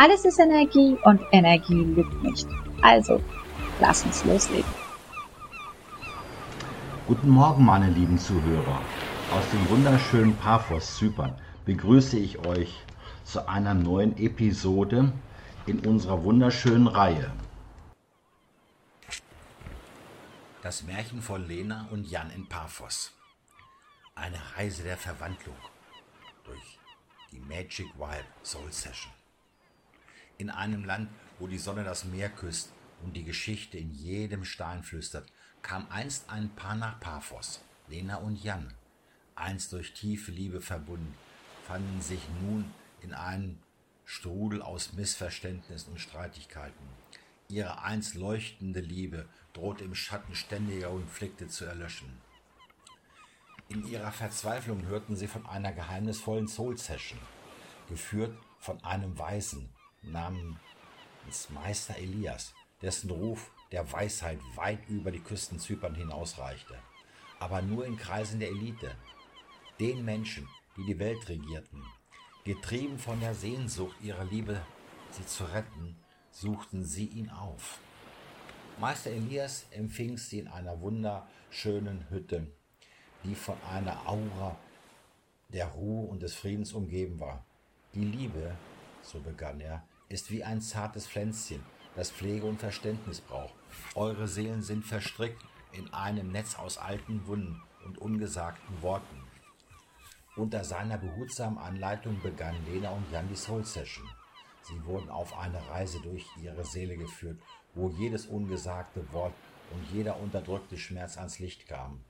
Alles ist Energie und Energie lügt nicht. Also, lass uns loslegen. Guten Morgen, meine lieben Zuhörer. Aus dem wunderschönen Paphos, Zypern, begrüße ich euch zu einer neuen Episode in unserer wunderschönen Reihe. Das Märchen von Lena und Jan in Paphos. Eine Reise der Verwandlung durch die Magic Vibe Soul Session in einem Land, wo die Sonne das Meer küsst und die Geschichte in jedem Stein flüstert, kam einst ein Paar nach Paphos, Lena und Jan. Einst durch tiefe Liebe verbunden, fanden sich nun in einem Strudel aus Missverständnissen und Streitigkeiten. Ihre einst leuchtende Liebe drohte im Schatten ständiger Konflikte zu erlöschen. In ihrer Verzweiflung hörten sie von einer geheimnisvollen Soul Session, geführt von einem Weisen, namens Meister Elias, dessen Ruf der Weisheit weit über die Küsten Zypern hinausreichte, aber nur in Kreisen der Elite, den Menschen, die die Welt regierten. Getrieben von der Sehnsucht ihrer Liebe, sie zu retten, suchten sie ihn auf. Meister Elias empfing sie in einer wunderschönen Hütte, die von einer Aura der Ruhe und des Friedens umgeben war. Die Liebe, so begann er, ist wie ein zartes Pflänzchen, das Pflege und Verständnis braucht. Eure Seelen sind verstrickt in einem Netz aus alten Wunden und ungesagten Worten. Unter seiner behutsamen Anleitung begannen Lena und Jan die Soul Session. Sie wurden auf eine Reise durch ihre Seele geführt, wo jedes ungesagte Wort und jeder unterdrückte Schmerz ans Licht kam.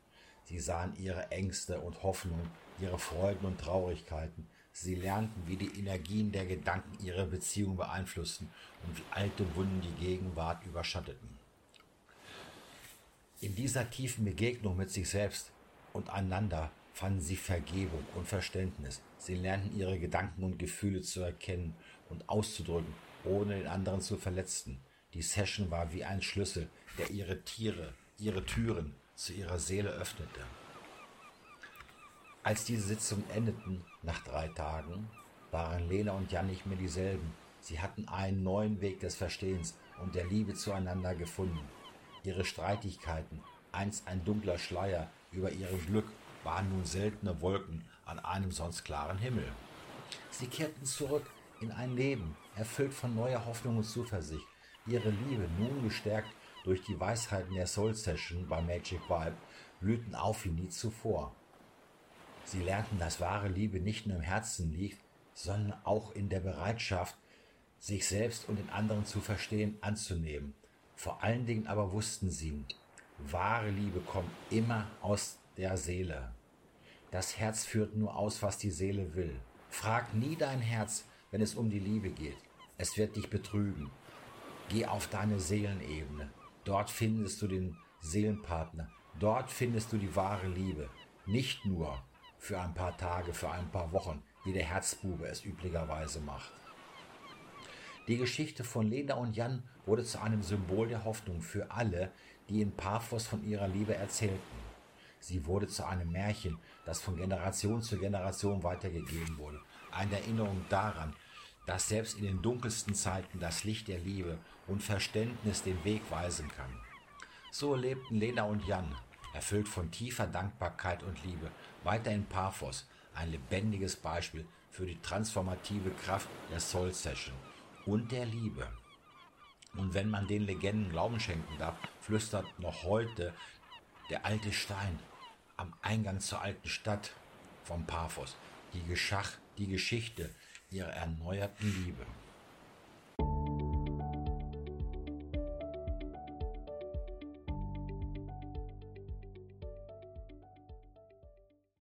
Sie sahen ihre Ängste und Hoffnungen, ihre Freuden und Traurigkeiten, Sie lernten, wie die Energien der Gedanken ihre Beziehung beeinflussten und wie alte Wunden die Gegenwart überschatteten. In dieser tiefen Begegnung mit sich selbst und einander fanden sie Vergebung und Verständnis. Sie lernten ihre Gedanken und Gefühle zu erkennen und auszudrücken, ohne den anderen zu verletzen. Die Session war wie ein Schlüssel, der ihre Tiere, ihre Türen zu ihrer Seele öffnete. Als diese Sitzungen endeten, nach drei Tagen, waren Lena und Jan nicht mehr dieselben. Sie hatten einen neuen Weg des Verstehens und der Liebe zueinander gefunden. Ihre Streitigkeiten, einst ein dunkler Schleier über ihrem Glück, waren nun seltene Wolken an einem sonst klaren Himmel. Sie kehrten zurück in ein Leben, erfüllt von neuer Hoffnung und Zuversicht. Ihre Liebe, nun gestärkt durch die Weisheiten der Soul Session bei Magic Vibe, blühten auf wie nie zuvor. Sie lernten, dass wahre Liebe nicht nur im Herzen liegt, sondern auch in der Bereitschaft, sich selbst und den anderen zu verstehen, anzunehmen. Vor allen Dingen aber wussten sie, wahre Liebe kommt immer aus der Seele. Das Herz führt nur aus, was die Seele will. Frag nie dein Herz, wenn es um die Liebe geht. Es wird dich betrügen. Geh auf deine Seelenebene. Dort findest du den Seelenpartner. Dort findest du die wahre Liebe. Nicht nur für ein paar Tage, für ein paar Wochen, wie der Herzbube es üblicherweise macht. Die Geschichte von Lena und Jan wurde zu einem Symbol der Hoffnung für alle, die in Paphos von ihrer Liebe erzählten. Sie wurde zu einem Märchen, das von Generation zu Generation weitergegeben wurde. Eine Erinnerung daran, dass selbst in den dunkelsten Zeiten das Licht der Liebe und Verständnis den Weg weisen kann. So lebten Lena und Jan, erfüllt von tiefer Dankbarkeit und Liebe, weiter in Paphos, ein lebendiges Beispiel für die transformative Kraft der Soul Session und der Liebe. Und wenn man den Legenden Glauben schenken darf, flüstert noch heute der alte Stein am Eingang zur alten Stadt vom Paphos die, Geschach, die Geschichte ihrer erneuerten Liebe.